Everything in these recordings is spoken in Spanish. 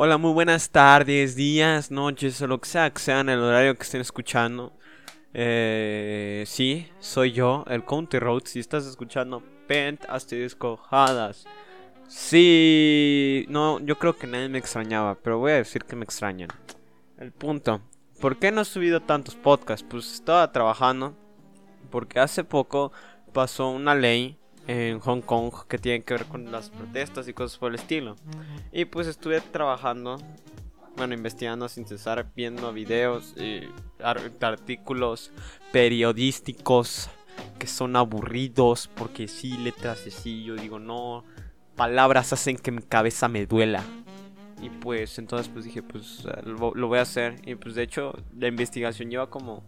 Hola, muy buenas tardes, días, noches, o lo que sea que sea en el horario que estén escuchando. Eh, sí, soy yo, el County Road. Si estás escuchando Pent Asterisco Hadas. Sí, no, yo creo que nadie me extrañaba, pero voy a decir que me extrañan. El punto, ¿por qué no he subido tantos podcasts? Pues estaba trabajando, porque hace poco pasó una ley en Hong Kong que tiene que ver con las protestas y cosas por el estilo. Y pues estuve trabajando, bueno, investigando sin cesar, viendo videos y artículos periodísticos que son aburridos porque sí, letras así, yo digo, no, palabras hacen que mi cabeza me duela. Y pues entonces pues dije, pues lo, lo voy a hacer. Y pues de hecho la investigación lleva como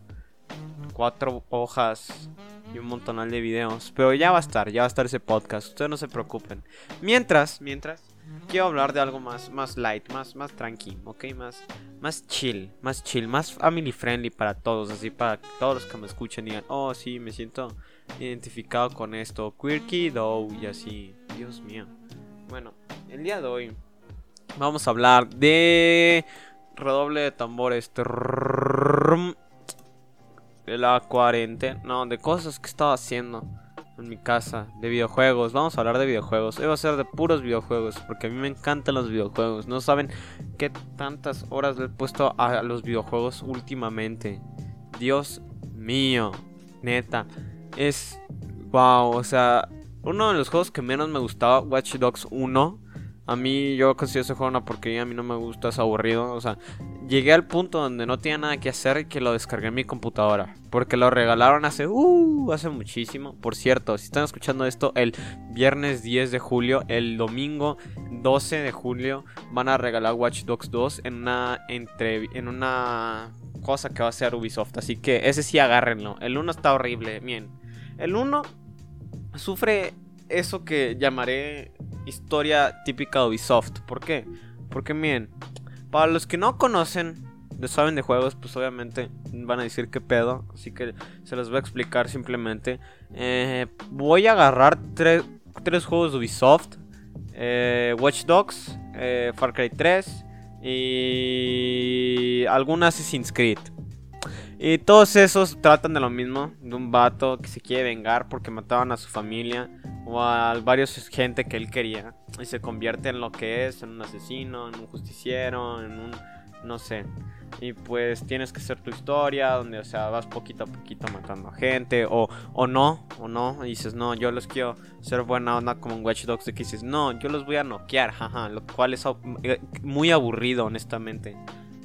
cuatro hojas y un montonal de videos. Pero ya va a estar, ya va a estar ese podcast. Ustedes no se preocupen. Mientras, mientras, quiero hablar de algo más, más light, más, más tranqui, ¿ok? Más, más chill, más chill, más family friendly para todos. Así para todos los que me escuchen digan, oh, sí, me siento identificado con esto. Quirky, though, y así. Dios mío. Bueno, el día de hoy vamos a hablar de redoble de tambores la cuarentena, no, de cosas que estaba haciendo en mi casa, de videojuegos. Vamos a hablar de videojuegos. Hoy va a ser de puros videojuegos, porque a mí me encantan los videojuegos. No saben qué tantas horas le he puesto a los videojuegos últimamente. Dios mío, neta, es wow, o sea, uno de los juegos que menos me gustaba, Watch Dogs 1. A mí yo considero ese juego una a mí no me gusta, es aburrido. O sea, llegué al punto donde no tenía nada que hacer y que lo descargué en mi computadora. Porque lo regalaron hace, uh, hace muchísimo. Por cierto, si están escuchando esto, el viernes 10 de julio, el domingo 12 de julio, van a regalar Watch Dogs 2 en una, entre, en una cosa que va a ser Ubisoft. Así que ese sí agárrenlo. El 1 está horrible, bien. El 1 sufre eso que llamaré historia típica de Ubisoft. ¿Por qué? Porque miren, para los que no conocen, no saben de juegos, pues obviamente van a decir qué pedo. Así que se los voy a explicar simplemente. Eh, voy a agarrar tres, juegos de Ubisoft. Eh, Watch Dogs, eh, Far Cry 3 y algunas Assassin's Creed. Y todos esos tratan de lo mismo, de un vato que se quiere vengar porque mataban a su familia o a varios gente que él quería y se convierte en lo que es, en un asesino, en un justiciero, en un no sé. Y pues tienes que hacer tu historia donde, o sea, vas poquito a poquito matando a gente o, o no, o no, y dices, "No, yo los quiero ser buena onda como en Watch Dogs", de que dices, "No, yo los voy a noquear", jaja, lo cual es eh, muy aburrido honestamente.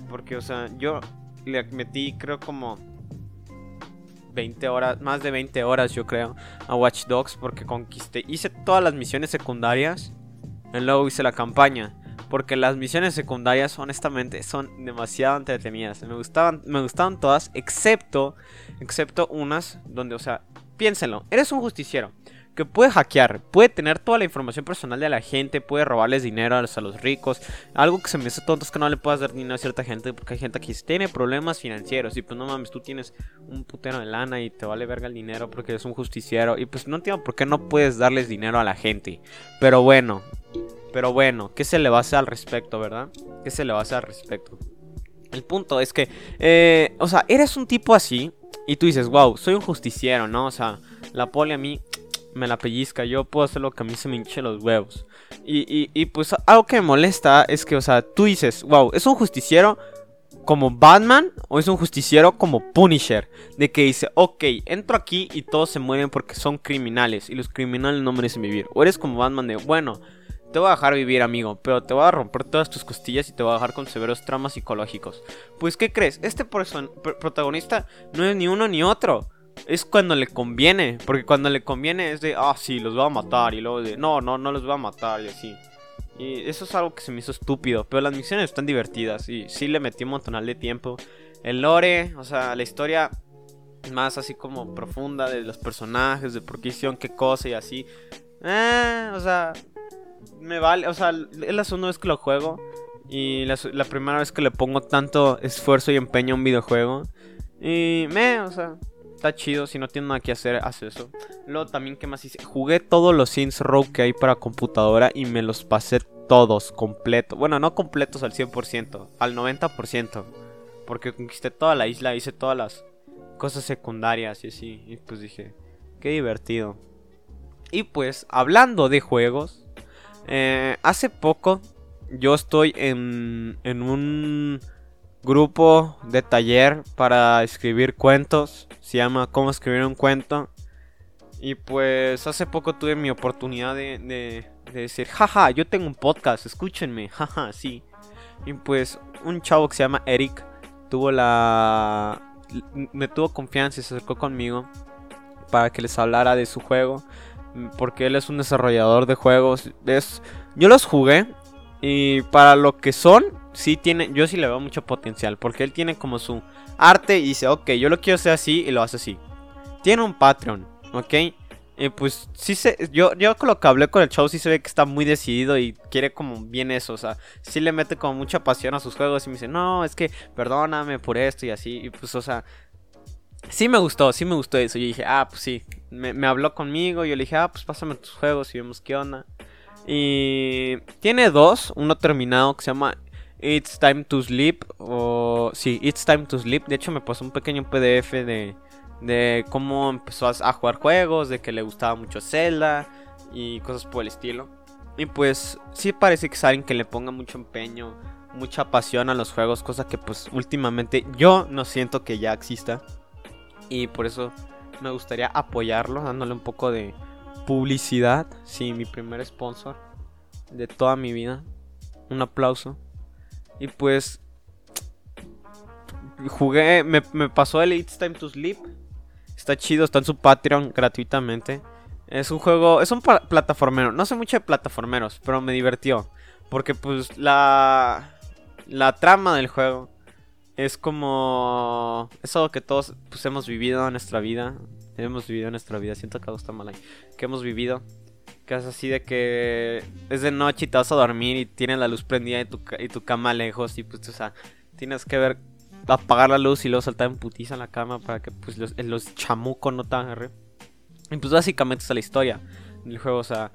Porque, o sea, yo le metí creo como 20 horas, más de 20 horas yo creo, a Watch Dogs porque conquisté, hice todas las misiones secundarias y luego hice la campaña. Porque las misiones secundarias, honestamente, son demasiado entretenidas. Me gustaban, me gustaban todas, excepto, excepto unas donde, o sea, piénsenlo, eres un justiciero que puede hackear, puede tener toda la información personal de la gente, puede robarles dinero a los, ricos. Algo que se me hace tonto es que no le puedas dar dinero a cierta gente porque hay gente que tiene problemas financieros y pues no mames, tú tienes un putero de lana y te vale verga el dinero porque eres un justiciero y pues no entiendo por qué no puedes darles dinero a la gente. Pero bueno, pero bueno, ¿qué se le va a hacer al respecto, verdad? ¿Qué se le va a hacer al respecto? El punto es que, eh, o sea, eres un tipo así y tú dices, wow, soy un justiciero, ¿no? O sea, la poli a mí me la pellizca, yo puedo hacer lo que a mí se me hinche los huevos. Y, y, pues algo que me molesta es que, o sea, tú dices, wow, ¿es un justiciero como Batman o es un justiciero como Punisher? De que dice, ok, entro aquí y todos se mueren porque son criminales y los criminales no merecen vivir. O eres como Batman de, bueno, te voy a dejar vivir, amigo, pero te voy a romper todas tus costillas y te voy a dejar con severos traumas psicológicos. Pues, ¿qué crees? Este protagonista no es ni uno ni otro es cuando le conviene. Porque cuando le conviene es de, ah, sí, los voy a matar. Y luego de, no, no, no los voy a matar. Y así. Y eso es algo que se me hizo estúpido. Pero las misiones están divertidas. Y sí le metí un montonal de tiempo. El lore, o sea, la historia más así como profunda de los personajes, de por qué hicieron qué cosa y así. Eh, o sea, me vale. O sea, es la segunda vez que lo juego. Y la, la primera vez que le pongo tanto esfuerzo y empeño a un videojuego. Y me, o sea, está chido. Si no tiene nada que hacer, haz eso. Luego también, ¿qué más hice? Jugué todos los Saints Row que hay para computadora y me los pasé todos, completos. Bueno, no completos al 100%, al 90%. Porque conquisté toda la isla, hice todas las cosas secundarias y así. Y pues dije, qué divertido. Y pues, hablando de juegos, eh, hace poco yo estoy en, en un grupo de taller para escribir cuentos. Se llama Cómo escribir un cuento. Y pues hace poco tuve mi oportunidad de, de, de decir, jaja, yo tengo un podcast, escúchenme, jaja, sí. Y pues un chavo que se llama Eric tuvo la... me tuvo confianza y se acercó conmigo para que les hablara de su juego. Porque él es un desarrollador de juegos. Es, yo los jugué y para lo que son, sí tiene, yo sí le veo mucho potencial. Porque él tiene como su arte y dice, ok, yo lo quiero hacer así y lo hace así. Tiene un Patreon, ok. Y pues sí se, yo, yo con lo que hablé con el show sí se ve que está muy decidido y quiere como bien eso, o sea, sí le mete como mucha pasión a sus juegos y me dice, no, es que perdóname por esto y así, y pues o sea, sí me gustó, sí me gustó eso, yo dije, ah, pues sí, me, me habló conmigo, yo le dije, ah, pues pásame tus juegos y vemos qué onda. Y tiene dos, uno terminado que se llama It's Time to Sleep. O sí, It's Time to Sleep. De hecho, me pasó un pequeño PDF de, de cómo empezó a, jugar juegos, de que le gustaba mucho Zelda y cosas por el estilo. Y pues sí parece que alguien que le ponga mucho empeño, mucha pasión a los juegos, cosa que pues últimamente yo no siento que ya exista. Y por eso me gustaría apoyarlo, dándole un poco de publicidad. Sí, mi primer sponsor de toda mi vida. Un aplauso. Y pues jugué, me, pasó el It's Time to Sleep. Está chido, está en su Patreon gratuitamente. Es un juego, es un plataformero. No sé mucho de plataformeros, pero me divirtió. Porque pues la, la trama del juego es como... Es algo que todos pues, hemos vivido en nuestra vida. Hemos vivido en nuestra vida. Siento que algo está mal ahí. Que hemos vivido. Que es así de que es de noche y te vas a dormir y tienes la luz prendida y tu, y tu cama lejos. Y pues, o sea, tienes que ver, apagar la luz y luego saltar en putiza en la cama para que pues los, los chamucos no te agarren. Y pues básicamente es la historia del juego. O sea,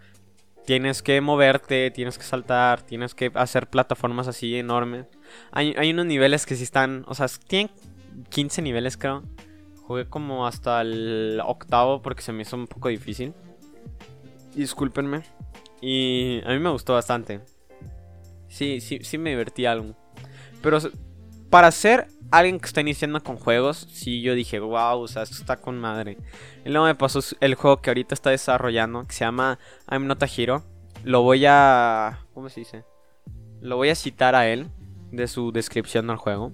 tienes que moverte, tienes que saltar, tienes que hacer plataformas así enormes. Hay, hay unos niveles que sí están, o sea, tienen 15 niveles creo. Jugué como hasta el octavo porque se me hizo un poco difícil. Discúlpenme. Y a mí me gustó bastante. Sí, sí, sí me divertí algo. Pero para ser alguien que está iniciando con juegos, sí yo dije, wow, o sea, esto está con madre. Y luego me pasó el juego que ahorita está desarrollando, que se llama I'm Not a Hero. Lo voy a... ¿Cómo se dice? Lo voy a citar a él de su descripción del juego.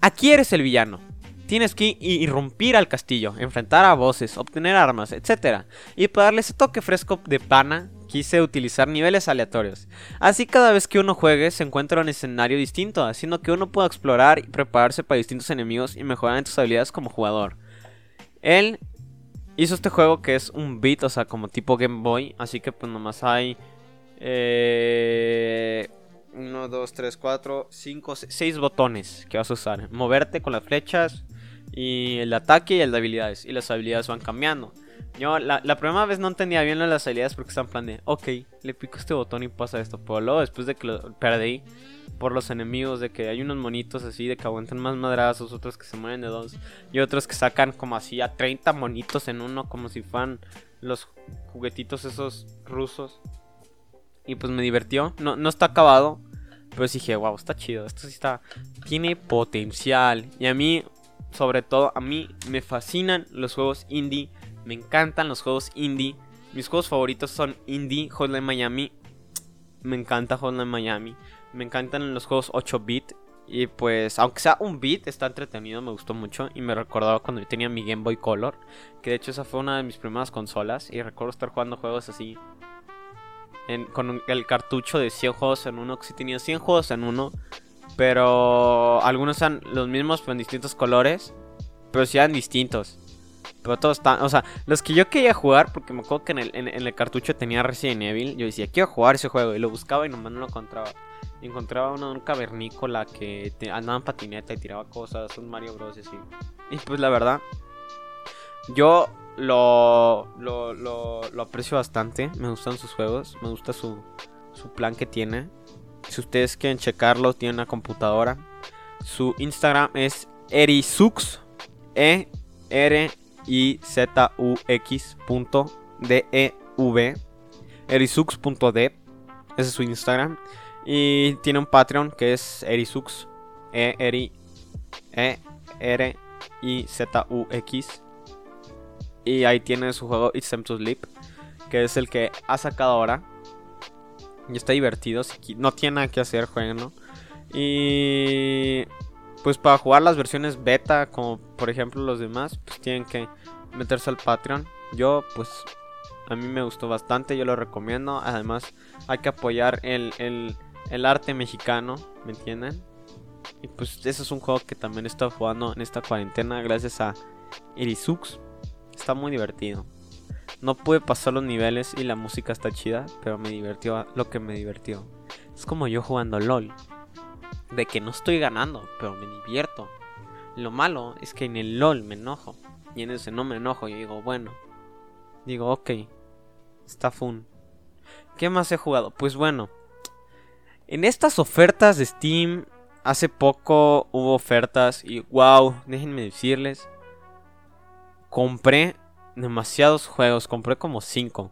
Aquí eres el villano. Tienes que irrumpir al castillo, enfrentar a voces, obtener armas, etc. Y para darle ese toque fresco de pana, quise utilizar niveles aleatorios. Así cada vez que uno juegue se encuentra un escenario distinto, haciendo que uno pueda explorar y prepararse para distintos enemigos y mejorar en tus habilidades como jugador. Él hizo este juego que es un beat, o sea, como tipo Game Boy, así que pues nomás hay... Eh, 1, 2, 3, 4, 5, 6 botones que vas a usar. Moverte con las flechas, y el ataque y de habilidades. Y las habilidades van cambiando. Yo la, primera vez no entendía bien las habilidades porque están en plan de, ok, le pico este botón y pasa esto. Pero luego después de que lo perdí por los enemigos, de que hay unos monitos así, de que aguantan más madrazos, otros que se mueven de dos. Y otros que sacan como así a 30 monitos en uno, como si fueran los juguetitos esos rusos. Y pues me divirtió. No, no está acabado. Pero dije, wow, está chido. Esto sí está. Tiene potencial. Y a mí, sobre todo a mí me fascinan los juegos indie, me encantan los juegos indie. Mis juegos favoritos son Indie, Hotline Miami. Me encanta Hotline Miami. Me encantan los juegos 8 bit. Y pues, aunque sea un bit, está entretenido, me gustó mucho. Y me recordaba cuando yo tenía mi Game Boy Color. Que de hecho esa fue una de mis primeras consolas. Y recuerdo estar jugando juegos así. con el cartucho de 100 juegos en uno. Que si tenía 100 juegos en uno. Pero algunos eran los mismos, pero en distintos colores. Pero sí eran distintos. Pero todos están, o sea, los que yo quería jugar, porque me acuerdo que en el, cartucho tenía Resident Evil. Yo decía, quiero jugar ese juego. Y lo buscaba y nomás no lo encontraba. Y encontraba uno un cavernícola que andaba en patineta y tiraba cosas. Un Mario Bros. Y pues la verdad, yo lo, lo, lo, lo aprecio bastante. Me gustan sus juegos. Me gusta su, su plan que tiene. Si ustedes quieren checarlo, tiene una computadora. Su Instagram es erisux. E R I Z U X D E V. Erisux.dev. Ese es su Instagram. Y tiene un Patreon que es erisux. E R E R I Z U X. Y ahí tiene su juego It's Time to Sleep. Que es el que ha sacado ahora. Y está divertido. Si no tiene nada que hacer, jueguenlo. Y pues para jugar las versiones beta, como por ejemplo los demás, pues tienen que meterse al Patreon. Yo, pues, a mí me gustó bastante, yo lo recomiendo. Además, hay que apoyar el, el, arte mexicano, ¿me entienden? Y pues ese es un juego que también he estado jugando en esta cuarentena gracias a Irisux. Está muy divertido. No pude pasar los niveles y la música está chida, pero me divirtió lo que me divirtió. Es como yo jugando LOL de que no estoy ganando, pero me divierto. Lo malo es que en el LOL me enojo. Y en ese no me enojo. Y digo, bueno. Digo, ok. Está fun. ¿Qué más he jugado? Pues bueno. En estas ofertas de Steam. Hace poco hubo ofertas. Y wow, déjenme decirles. Compré demasiados juegos. Compré como 5.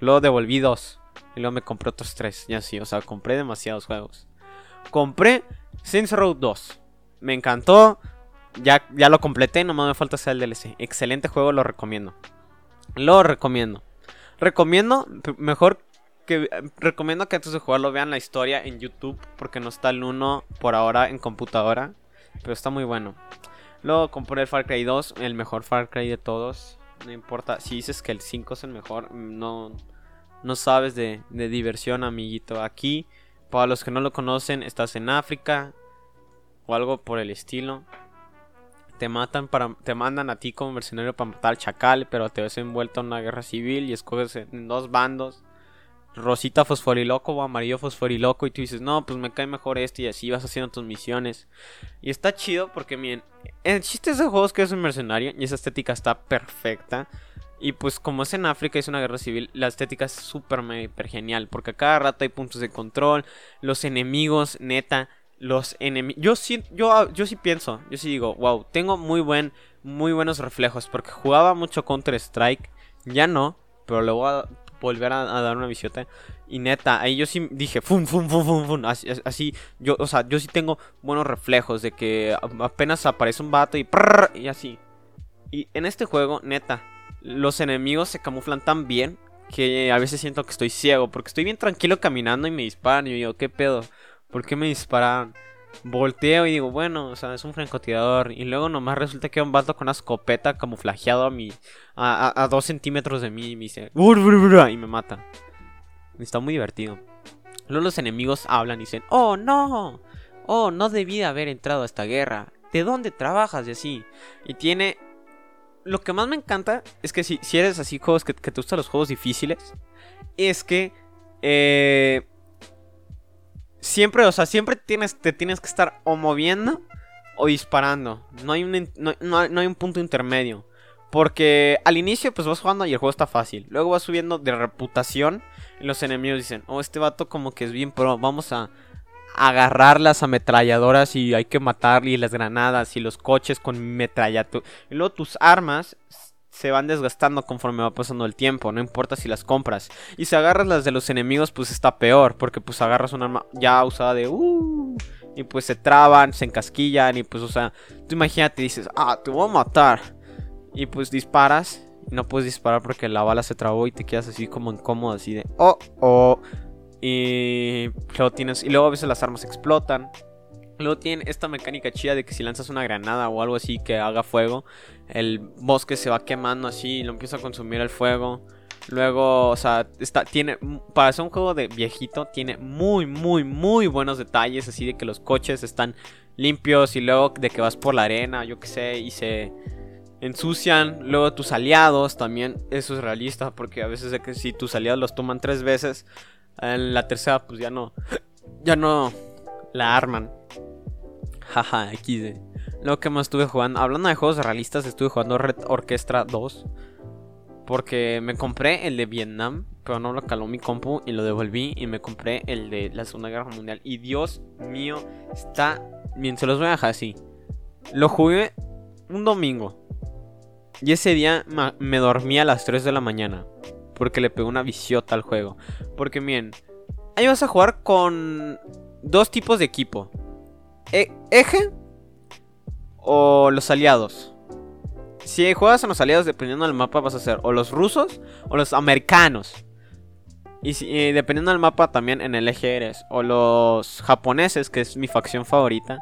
Luego devolví 2. Y luego me compré otros 3. Y así, o sea, compré demasiados juegos. Compré Saints Row 2. Me encantó. Ya, ya lo completé, nomás me falta hacer el DLC. Excelente juego, lo recomiendo. Lo recomiendo. Recomiendo, mejor que recomiendo que antes de jugarlo vean la historia en YouTube porque no está el 1 por ahora en computadora, pero está muy bueno. Luego compré Far Cry 2, el mejor Far Cry de todos. No importa, si dices que el 5 es el mejor, no, no sabes de, de diversión, amiguito. Aquí para los que no lo conocen, estás en África o algo por el estilo. Te matan para, te mandan a ti como mercenario para matar al chacal, pero te ves envuelto en una guerra civil y escoges en dos bandos. Rosita fosforiloco o amarillo fosforiloco y tú dices, no, pues me cae mejor este y así vas haciendo tus misiones. Y está chido porque, miren, el chiste de ese juego es que es un mercenario y esa estética está perfecta. Y pues como es en África, es una guerra civil, la estética es súper, hiper genial. Porque a cada rato hay puntos de control. Los enemigos, neta. Los enemigos... Yo sí, yo, yo sí pienso, yo sí digo, wow, tengo muy, buen, muy buenos reflejos. Porque jugaba mucho Counter Strike. Ya no, pero le voy volver a, dar una visiota. Y neta, ahí yo sí dije, fum, fum, fum, fum, fum. Así, yo, o sea, yo sí tengo buenos reflejos de que apenas aparece un vato y, y así. Y en este juego, neta, los enemigos se camuflan tan bien que a veces siento que estoy ciego. Porque estoy bien tranquilo caminando y me disparan. Y yo digo, ¿qué pedo? ¿Por qué me disparan? Volteo y digo, bueno, o sea, es un francotirador. Y luego nomás resulta que hay un vato con una escopeta camuflajeado a mi. A, dos centímetros de mí. Y me dice. Y me mata. Está muy divertido. Luego los enemigos hablan y dicen, oh no. Oh, no debía haber entrado a esta guerra. ¿De dónde trabajas? Y así. Y tiene lo que más me encanta es que si, si eres así, juegos que, te gustan los juegos difíciles, es que eh, siempre, o sea, siempre tienes, te tienes que estar o moviendo o disparando. No hay un, no, hay un punto intermedio. Porque al inicio pues vas jugando y el juego está fácil. Luego vas subiendo de reputación y los enemigos dicen, oh, este vato como que es bien pro, vamos a, agarrar las ametralladoras y hay que matar y las granadas y los coches con metrallatu Y luego tus armas se van desgastando conforme va pasando el tiempo, no importa si las compras. Y si agarras las de los enemigos, pues está peor, porque pues agarras un arma ya usada de uh, y pues se traban, se encasquillan y pues o sea, tú imagínate dices, "Ah, te voy a matar." Y pues disparas y no puedes disparar porque la bala se trabó y te quedas así como incómodo así de, "Oh, oh." Y luego tienes. Y luego a veces las armas explotan. Luego tienen esta mecánica chida de que si lanzas una granada o algo así que haga fuego, el bosque se va quemando así y lo empieza a consumir el fuego. Luego, o sea, está, tiene, para ser un juego de viejito, tiene muy, muy, muy buenos detalles, así de que los coches están limpios y luego de que vas por la arena, yo qué sé, y se ensucian. Luego tus aliados también, eso es realista, porque a veces de que si tus aliados los toman tres veces, en la tercera, pues ya no. Ya no la arman. Jaja, XD. Lo que más estuve jugando. Hablando de juegos realistas, estuve jugando Red Orchestra 2. Porque me compré el de Vietnam, pero no lo caló mi compu y lo devolví. Y me compré el de la Segunda Guerra Mundial. Y Dios mío, está bien. Se los voy a dejar así. Lo jugué un domingo. Y ese día me dormí a las 3 de la mañana. Porque le pegó una visiota al juego. Porque miren, ahí vas a jugar con dos tipos de equipo. E eje o los aliados. Si juegas en los aliados, dependiendo del mapa, vas a ser o los rusos o los americanos. Y, si, dependiendo del mapa, también en el eje eres o los japoneses, que es mi facción favorita,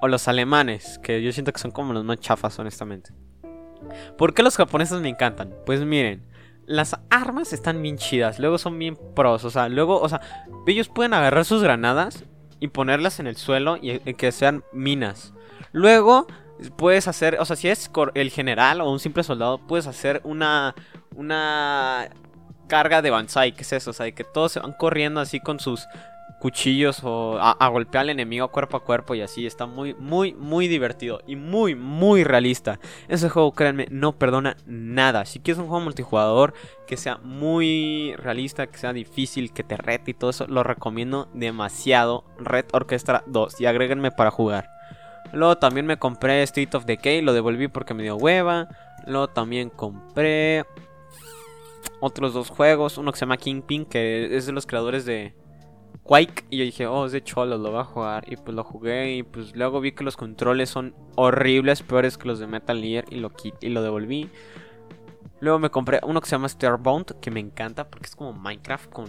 o los alemanes, que yo siento que son como los más chafas, honestamente. ¿Por qué los japoneses me encantan? Pues miren, las armas están bien chidas, luego son bien pros, o sea, luego, o sea, ellos pueden agarrar sus granadas y ponerlas en el suelo y que sean minas. Luego puedes hacer, o sea, si es el general o un simple soldado, puedes hacer una una carga de Banzai, ¿qué es eso? O sea, que todos se van corriendo así con sus cuchillos o a, golpear al enemigo cuerpo a cuerpo y así. Está muy, muy, muy divertido y muy, muy realista. Ese juego, créanme, no perdona nada. Si quieres un juego multijugador que sea muy realista, que sea difícil, que te rete y todo eso, lo recomiendo demasiado. Red Orchestra 2 y agréguenme para jugar. Luego también me compré Street of Decay, lo devolví porque me dio hueva. Luego también compré otros dos juegos, uno que se llama Kingpin, que es de los creadores de Quake. Y yo dije, oh, es de cholo, lo voy a jugar. Y pues lo jugué y pues luego vi que los controles son horribles, peores que los de Metal Gear y lo, y lo devolví. Luego me compré uno que se llama Starbound, que me encanta porque es como Minecraft con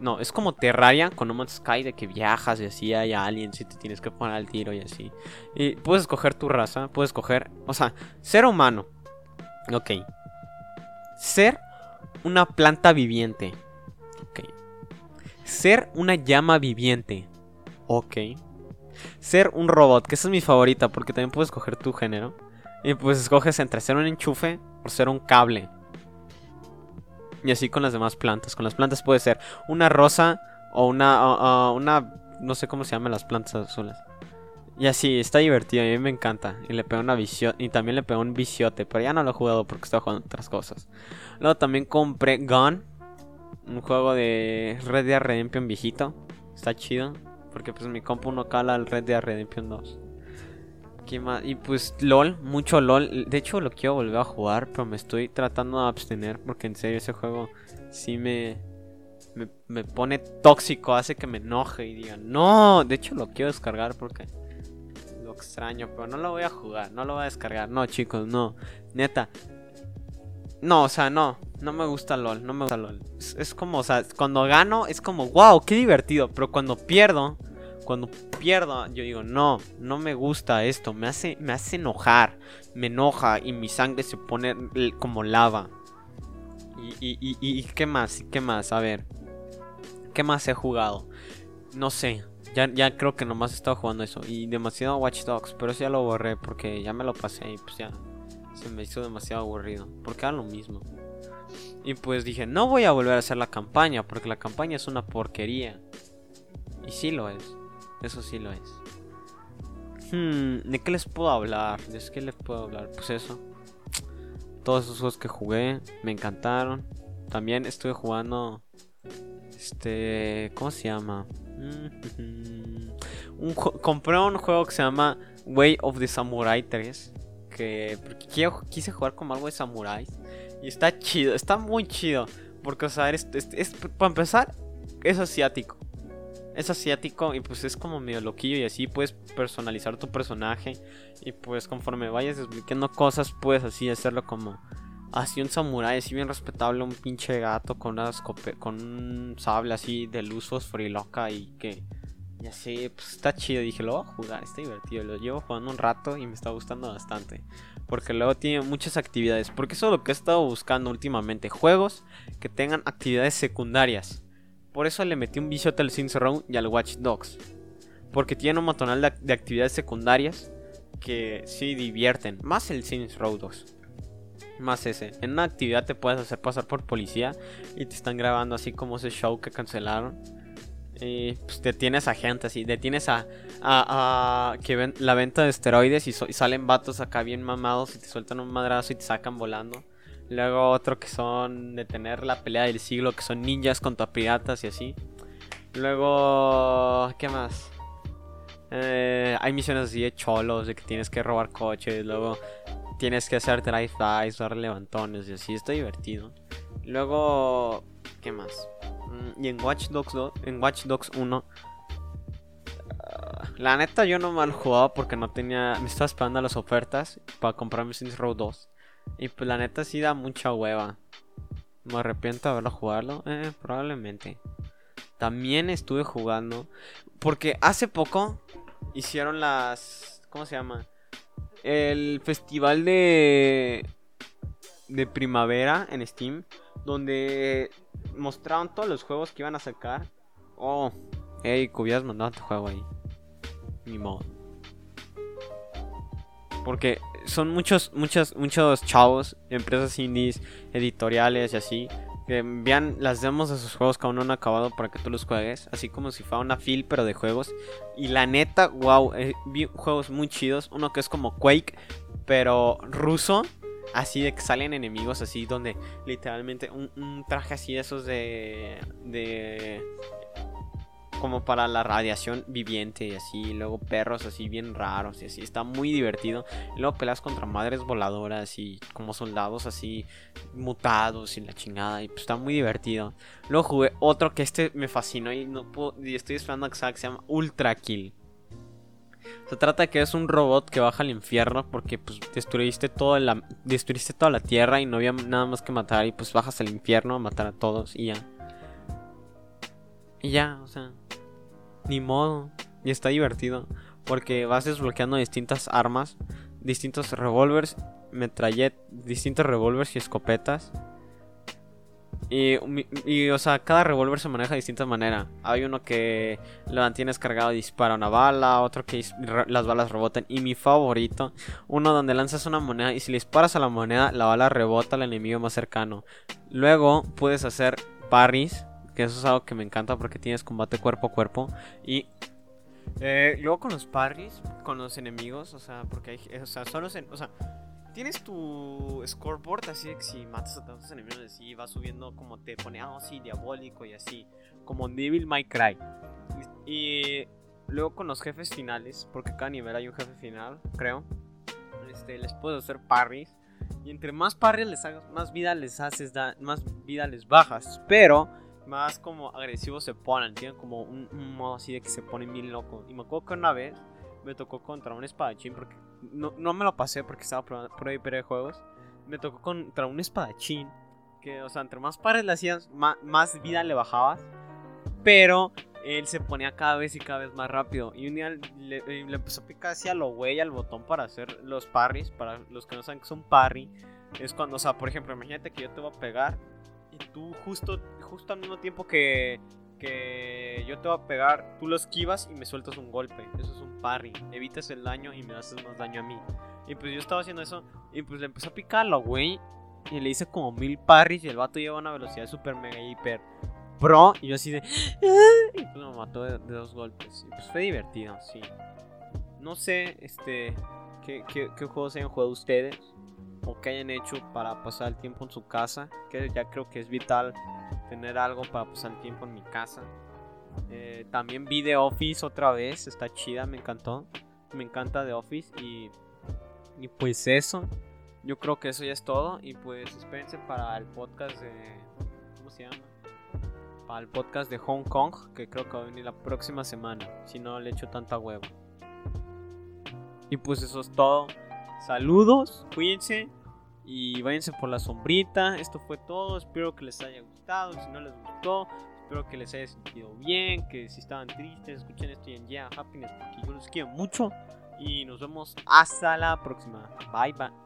no, es como Terraria con No Man's Sky de que viajas y así hay aliens y te tienes que poner al tiro y así. Y puedes escoger tu raza, puedes escoger, o sea, ser humano. Ok. Ser una planta viviente. Ser una llama viviente. Ok. Ser un robot, que esa es mi favorita porque también puedes escoger tu género. Y pues escoges entre ser un enchufe o ser un cable. Y así con las demás plantas. Con las plantas puede ser una rosa o una, una no sé cómo se llaman las plantas azules. Y así, está divertido, a mí me encanta. Y le pego una visión. Y también le pego un viciote. Pero ya no lo he jugado porque estaba jugando otras cosas. Luego también compré Gone. Un juego de Red Dead Redemption viejito. Está chido. Porque pues mi compu no cala el Red Dead Redemption 2. Y pues LOL, mucho LOL. De hecho lo quiero volver a jugar, pero me estoy tratando de abstener porque en serio ese juego sí me, me, pone tóxico, hace que me enoje y diga, no, de hecho lo quiero descargar porque lo extraño, pero no lo voy a jugar, no lo voy a descargar. No, chicos, no. Neta. No, o sea, no, no me gusta LOL, no me gusta LOL. es como, o sea, cuando gano es como, wow, qué divertido, pero cuando pierdo cuando pierdo, yo digo, no, no me gusta esto, me hace, me hace enojar, me enoja y mi sangre se pone como lava. Y, y, y, qué más, qué más, a ver, ¿qué más he jugado? No sé, ya, ya creo que nomás he estado jugando eso. Y demasiado Watch Dogs, pero eso ya lo borré porque ya me lo pasé y pues ya se me hizo demasiado aburrido. Porque era lo mismo. Y pues dije, no voy a volver a hacer la campaña porque la campaña es una porquería. Y sí lo es. Eso sí lo es. Hmm, ¿de qué les puedo hablar? ¿De qué les puedo hablar? Pues eso. Todos esos juegos que jugué me encantaron. También estuve jugando. Este. ¿Cómo se llama? Un compré un juego que se llama Way of the Samurai 3. Que quise jugar como algo de samuráis. Y está chido, está muy chido. Porque, o sea, es, para empezar, es asiático es asiático y pues es como medio loquillo y así puedes personalizar tu personaje y pues conforme vayas desbloqueando cosas puedes así hacerlo como así un samurái así bien respetable, un pinche gato con una con un sable así de luz fosforiloca y que y así pues está chido, dije, lo voy a jugar, está divertido, lo llevo jugando un rato y me está gustando bastante. Porque luego tiene muchas actividades. Porque eso es lo que he estado buscando últimamente. Juegos que tengan actividades secundarias. Por eso le metí un vicio al Saints Row y al Watch Dogs. Porque tiene un montón de, actividades secundarias que sí divierten. Más el Saints Row 2. Más ese. En una actividad te puedes hacer pasar por policía y te están grabando así como ese show que cancelaron. Y pues detienes a gente así, detienes a, a, que ven la venta de esteroides y, salen vatos acá bien mamados y te sueltan un madrazo y te sacan volando. Luego otro que son de tener la pelea del siglo, que son ninjas contra piratas y así. Luego, ¿qué más? Eh, hay misiones así de cholos, de que tienes que robar coches, luego tienes que hacer drive-bys, dar levantones y así, está divertido. Luego, ¿qué más? Mm, y en Watch Dogs 2, en Watch Dogs 1, ah, la neta yo no mal jugaba porque no tenía, me estaba esperando las ofertas para comprarme Saints Row 2. Y pues la neta sí da mucha hueva. Me arrepiento de haberlo jugarlo, eh, probablemente. También estuve jugando porque hace poco hicieron las, ¿cómo se llama? El festival de de primavera en Steam donde mostraron todos los juegos que iban a sacar. Oh, hey, hubieras mandado tu juego ahí. Ni modo. Porque son muchos, muchos, muchos chavos, empresas indies, editoriales y así, que envían las demos de sus juegos que aún no han acabado para que tú los juegues, así como si fuera una fil pero de juegos. Y la neta, wow, eh, vi juegos muy chidos, uno que es como Quake, pero ruso, así de que salen enemigos así donde literalmente un, un traje así de esos de de como para la radiación viviente y así, luego perros así bien raros y así, está muy divertido. Luego peleas contra madres voladoras y como soldados así mutados y la chingada y pues está muy divertido. Luego jugué otro que este me fascinó y no puedo, y estoy esperando a que se llama Ultra Kill. Se trata de que es un robot que baja al infierno porque pues destruiste toda la destruiste toda la tierra y no había nada más que matar y pues bajas al infierno a matar a todos y ya. Y ya, o sea, ni modo. Y está divertido porque vas desbloqueando distintas armas, distintos revólveres, metrallet, distintos revólveres y escopetas. Y, o sea, cada revólver se maneja de distinta manera. Hay uno que lo mantienes cargado y dispara una bala, otro que las balas rebotan. Y mi favorito, uno donde lanzas una moneda y si le disparas a la moneda, la bala rebota al enemigo más cercano. Luego puedes hacer parries, que eso es algo que me encanta porque tienes combate cuerpo a cuerpo. Y eh, luego con los parries, con los enemigos, o sea, porque hay, o sea, solo, o sea, tienes tu scoreboard así que si matas a tantos enemigos así va subiendo como te pone, ah, sí, diabólico y así, como Devil May Cry. Y luego con los jefes finales, porque cada nivel hay un jefe final, creo. Este, les puedo hacer parries. Y entre más parries les hagas, más vida les haces, más vida les bajas. Pero más como agresivos se ponen, tienen como un, un modo así de que se ponen bien locos. Y me acuerdo que una vez me tocó contra un espadachín porque no, no me lo pasé porque estaba por ahí de juegos. Me tocó contra un espadachín. Que, o sea, entre más pares le hacías, más, vida le bajabas. Pero él se ponía cada vez y cada vez más rápido. Y un día le, le empezó a picar hacia lo güey al botón para hacer los parries. Para los que no saben que son parry. Es cuando, o sea, por ejemplo, imagínate que yo te voy a pegar. Y tú justo, justo al mismo tiempo que, que yo te voy a pegar, tú lo esquivas y me sueltas un golpe. Eso es un parry. Evitas el daño y me haces más daño a mí. Y pues yo estaba haciendo eso y pues le empecé a picarlo, güey. Y le hice como mil parries y el vato lleva una velocidad super mega hiper pro. Y yo así de... Y pues me mató de, dos golpes. Y pues fue divertido, sí. No sé, este... ¿Qué, qué, qué juegos hayan jugado ustedes? O que hayan hecho para pasar el tiempo en su casa. Que ya creo que es vital tener algo para pasar el tiempo en mi casa. Eh, también vi The Office otra vez, está chida, me encantó. Me encanta The Office y, y pues eso. Yo creo que eso ya es todo. Y pues espérense para el podcast de. ¿Cómo se llama? Para el podcast de Hong Kong, que creo que va a venir la próxima semana. Si no le echo tanta hueva. Y pues eso es todo. Saludos, cuídense y váyanse por la sombrita. Esto fue todo. Espero que les haya Si no les gustó, espero que les haya sentido bien. Que si estaban tristes, escuchen esto y en Yeah Happiness porque yo los quiero mucho. Y nos vemos hasta la próxima. Bye bye.